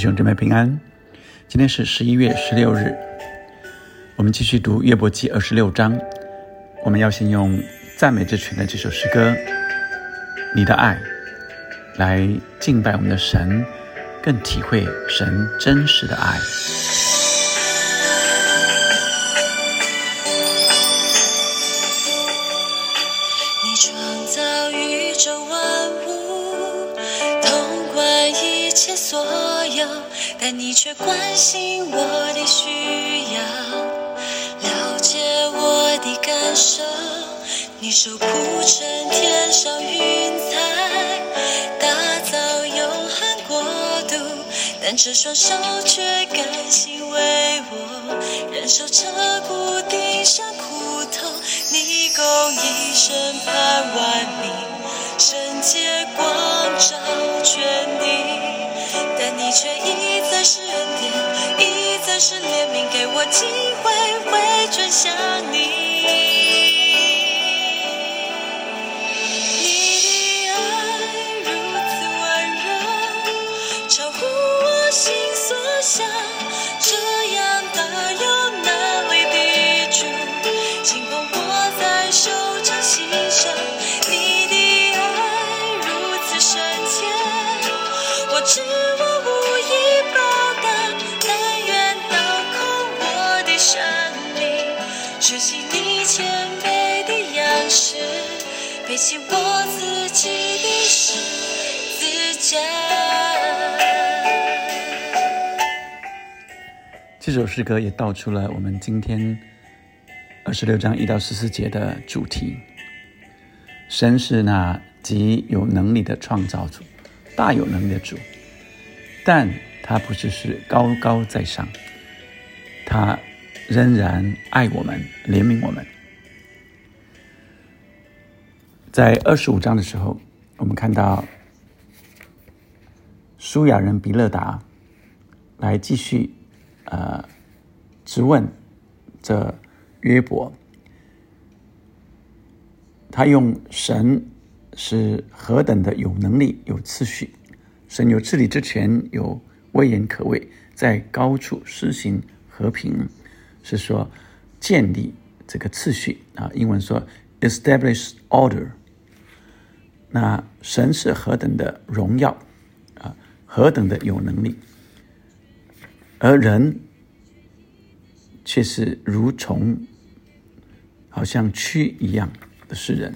弟兄姊妹平安，今天是十一月十六日，我们继续读约伯记二十六章。我们要先用赞美之泉的这首诗歌《你的爱》来敬拜我们的神，更体会神真实的爱。你却关心我的需要，了解我的感受。你手铺成天上云彩，打造永恒国度，但这双手却甘心为我忍受这谷地上苦痛。你共一生盼万民，圣洁光照全地，你却一再是恩典，一再是怜悯，给我机会回转向。你学习你谦卑的样式。背起我自己的十字架。这首诗歌也道出了我们今天二十六章一到十四节的主题。神是那极有能力的创造主，大有能力的主，但他不只是高高在上，他仍然爱我们，怜悯我们。在二十五章的时候，我们看到舒雅人比勒达来继续呃质问这约伯，他用神是何等的有能力、有次序，神有治理之权，有威严可畏，在高处施行和平，是说建立这个次序啊，英文说 establish order。那神是何等的荣耀啊，何等的有能力，而人却是如虫，好像蛆一样的世人。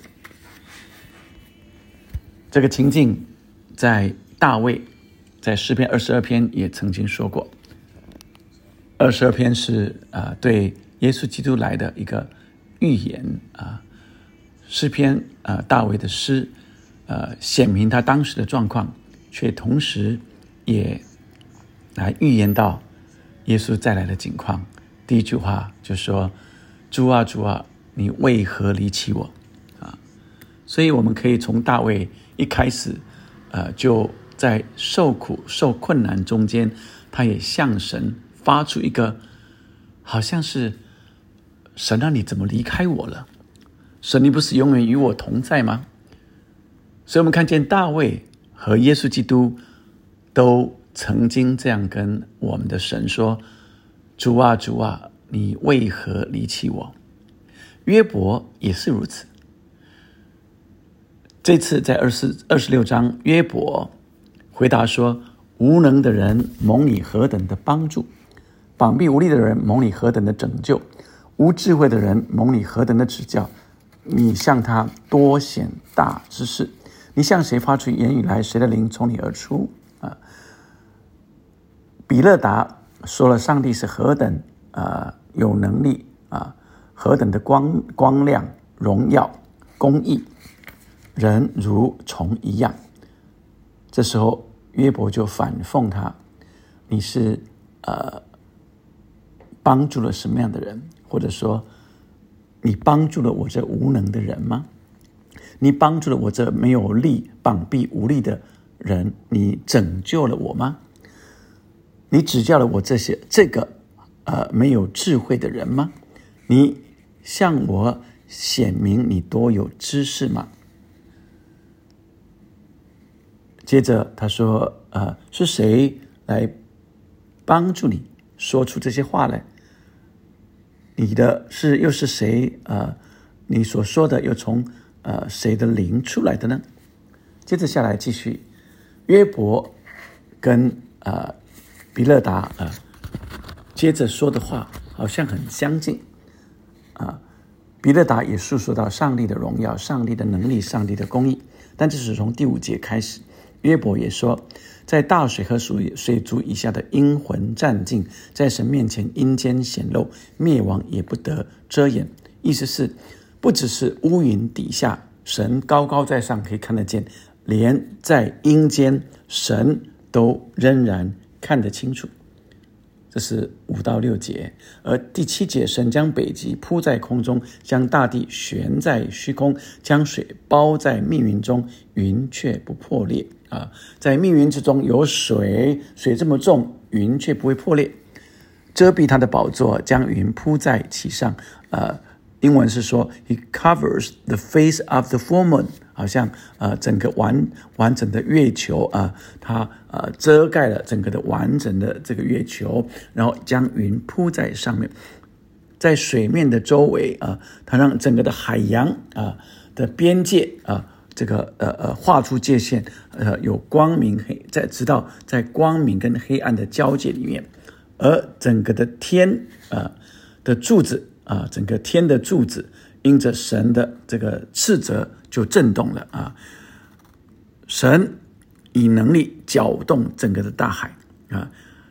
这个情境在大卫在诗篇二十二篇也曾经说过。二十二篇是、呃、对耶稣基督来的一个预言啊，诗篇啊、呃、大卫的诗。呃，显明他当时的状况，却同时也来预言到耶稣再来的景况。第一句话就说：“主啊，主啊，你为何离弃我？”啊，所以我们可以从大卫一开始，呃，就在受苦受困难中间，他也向神发出一个，好像是神啊，你怎么离开我了？神，你不是永远与我同在吗？所以，我们看见大卫和耶稣基督都曾经这样跟我们的神说：“主啊，主啊，你为何离弃我？”约伯也是如此。这次在二十二十六章，约伯回答说：“无能的人蒙你何等的帮助，膀臂无力的人蒙你何等的拯救，无智慧的人蒙你何等的指教，你向他多显大之事。”你向谁发出言语来，谁的灵从你而出？啊，比勒达说了，上帝是何等啊有能力啊，何等的光光亮、荣耀、公义，人如虫一样。这时候约伯就反讽他：你是呃帮助了什么样的人？或者说，你帮助了我这无能的人吗？你帮助了我这没有力、膀臂无力的人，你拯救了我吗？你指教了我这些这个呃没有智慧的人吗？你向我显明你多有知识吗？接着他说：“呃，是谁来帮助你说出这些话来？你的是又是谁？呃，你所说的又从呃谁的灵出来的呢？接着下来继续，约伯跟呃比勒达呃接着说的话好像很相近啊。比勒达也诉说到上帝的荣耀、上帝的能力、上帝的公义，但这是从第五节开始。约伯也说，在大水和水水族以下的阴魂战尽，在神面前阴间显露，灭亡也不得遮掩。意思是，不只是乌云底下神高高在上可以看得见，连在阴间神都仍然看得清楚。这是五到六节，而第七节，神将北极铺在空中，将大地悬在虚空，将水包在密云中，云却不破裂啊！在密云之中有水，水这么重，云却不会破裂，遮蔽他的宝座，将云铺在其上。呃，英文是说，He covers the face of the full moon。好像呃整个完完整的月球啊，它呃遮盖了整个的完整的这个月球，然后将云铺在上面，在水面的周围啊，它让整个的海洋啊的边界啊这个呃呃画出界限，呃有光明黑在直到在光明跟黑暗的交界里面，而整个的天啊的柱子啊整个天的柱子。因着神的这个斥责，就震动了啊！神以能力搅动整个的大海啊，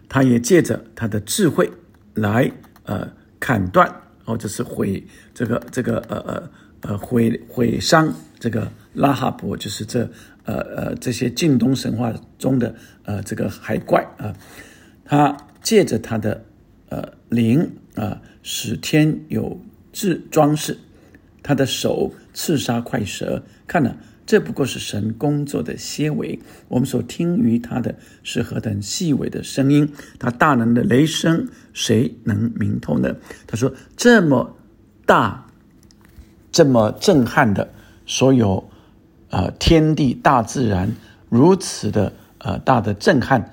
他也借着他的智慧来呃砍断或者是毁这个这个呃呃呃毁毁伤这个拉哈伯，就是这呃呃这些近东神话中的呃这个海怪啊，他借着他的呃灵啊，使天有制装饰。他的手刺杀快蛇，看了，这不过是神工作的些微。我们所听于他的是何等细微的声音，他大能的雷声，谁能明透呢？他说：“这么大，这么震撼的所有，呃，天地大自然如此的呃大的震撼，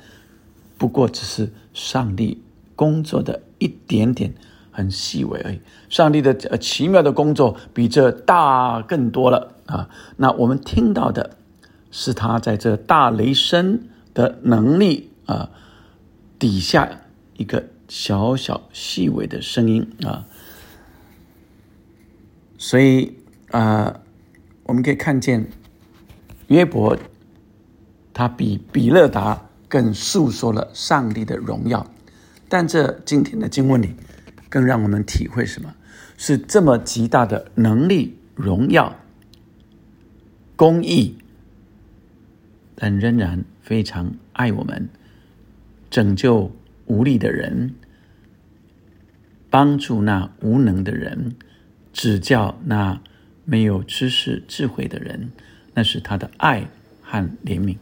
不过只是上帝工作的一点点。”很细微而已，上帝的呃奇妙的工作比这大更多了啊！那我们听到的是他在这大雷声的能力啊底下一个小小细微的声音啊，所以啊，我们可以看见约伯他比比勒达更诉说了上帝的荣耀，但这今天的经文里。更让我们体会什么是这么极大的能力、荣耀、公义，但仍然非常爱我们，拯救无力的人，帮助那无能的人，指教那没有知识、智慧的人，那是他的爱和怜悯。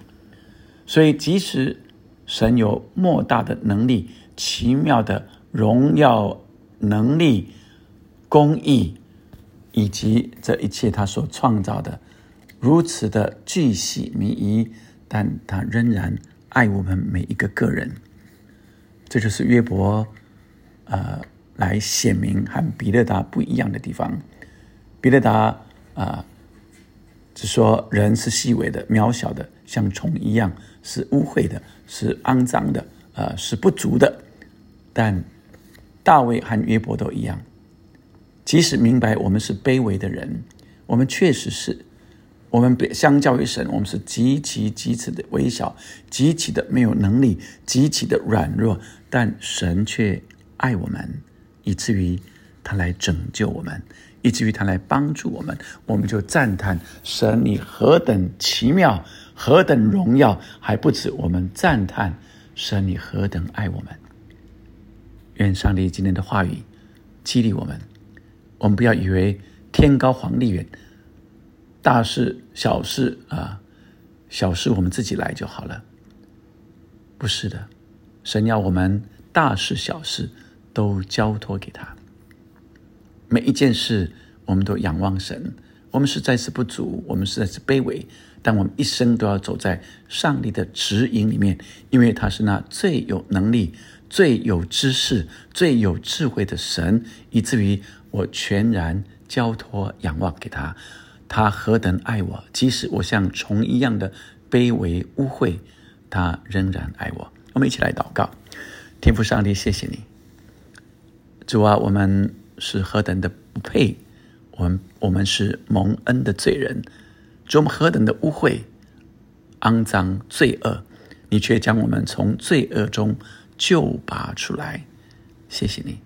所以，即使神有莫大的能力、奇妙的荣耀。能力、公义，以及这一切他所创造的，如此的巨细靡遗，但他仍然爱我们每一个个人。这就是约伯，呃，来显明和比勒达不一样的地方。比勒达啊，只说人是细微的、渺小的，像虫一样，是污秽的，是肮脏的，呃，是不足的，但。大卫和约伯都一样，即使明白我们是卑微的人，我们确实是，我们比相较于神，我们是极其极其的微小，极其的没有能力，极其的软弱，但神却爱我们，以至于他来拯救我们，以至于他来帮助我们，我们就赞叹神你何等奇妙，何等荣耀，还不止我们赞叹神你何等爱我们。愿上帝今天的话语激励我们。我们不要以为天高皇帝远，大事小事啊，小事我们自己来就好了。不是的，神要我们大事小事都交托给他。每一件事我们都仰望神。我们实在是不足，我们实在是卑微，但我们一生都要走在上帝的指引里面，因为他是那最有能力。最有知识、最有智慧的神，以至于我全然交托仰望给他。他何等爱我，即使我像虫一样的卑微污秽，他仍然爱我。我们一起来祷告，天父上帝，谢谢你，主啊，我们是何等的不配，我们我们是蒙恩的罪人，主我们何等的污秽、肮脏、罪恶，你却将我们从罪恶中救拔出来，谢谢你，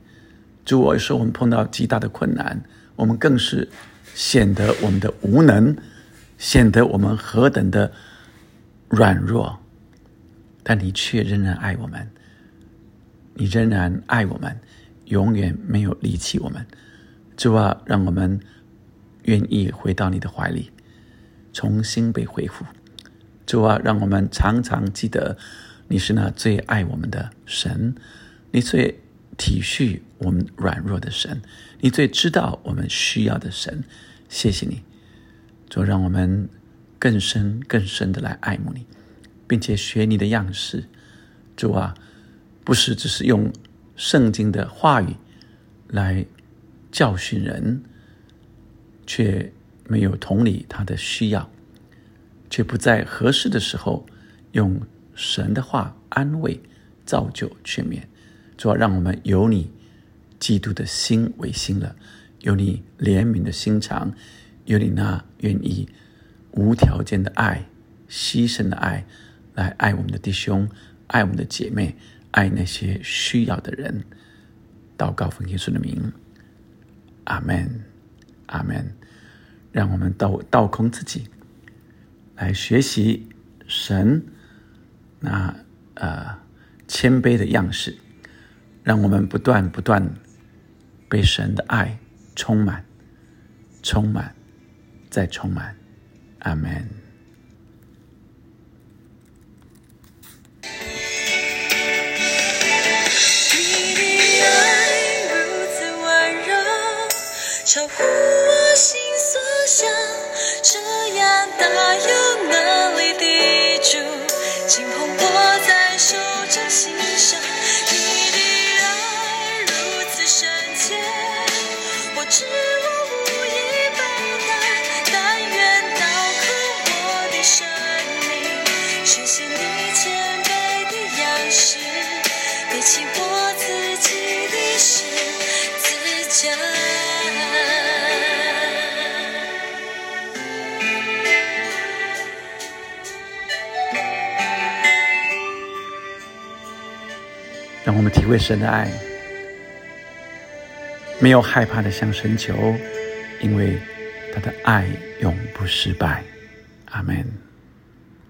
主，我说我们碰到极大的困难，我们更是。显得我们的无能，显得我们何等的软弱，但你却仍然爱我们，你仍然爱我们，永远没有离弃我们。主啊，让我们愿意回到你的怀里，重新被恢复。主啊，让我们常常记得你是那最爱我们的神，你最。体恤我们软弱的神，你最知道我们需要的神，谢谢你，主让我们更深更深的来爱慕你，并且学你的样式。主啊，不是只是用圣经的话语来教训人，却没有同理他的需要，却不在合适的时候用神的话安慰、造就、劝勉。主要让我们有你基督的心为心了，有你怜悯的心肠，有你那愿意无条件的爱、牺牲的爱，来爱我们的弟兄、爱我们的姐妹、爱那些需要的人。祷告奉耶稣的名，阿门，阿门。让我们倒倒空自己，来学习神那呃谦卑的样式。让我们不断不断被神的爱充满，充满，再充满，阿门。让我们体会神的爱。没有害怕的向神求，因为他的爱永不失败。阿门。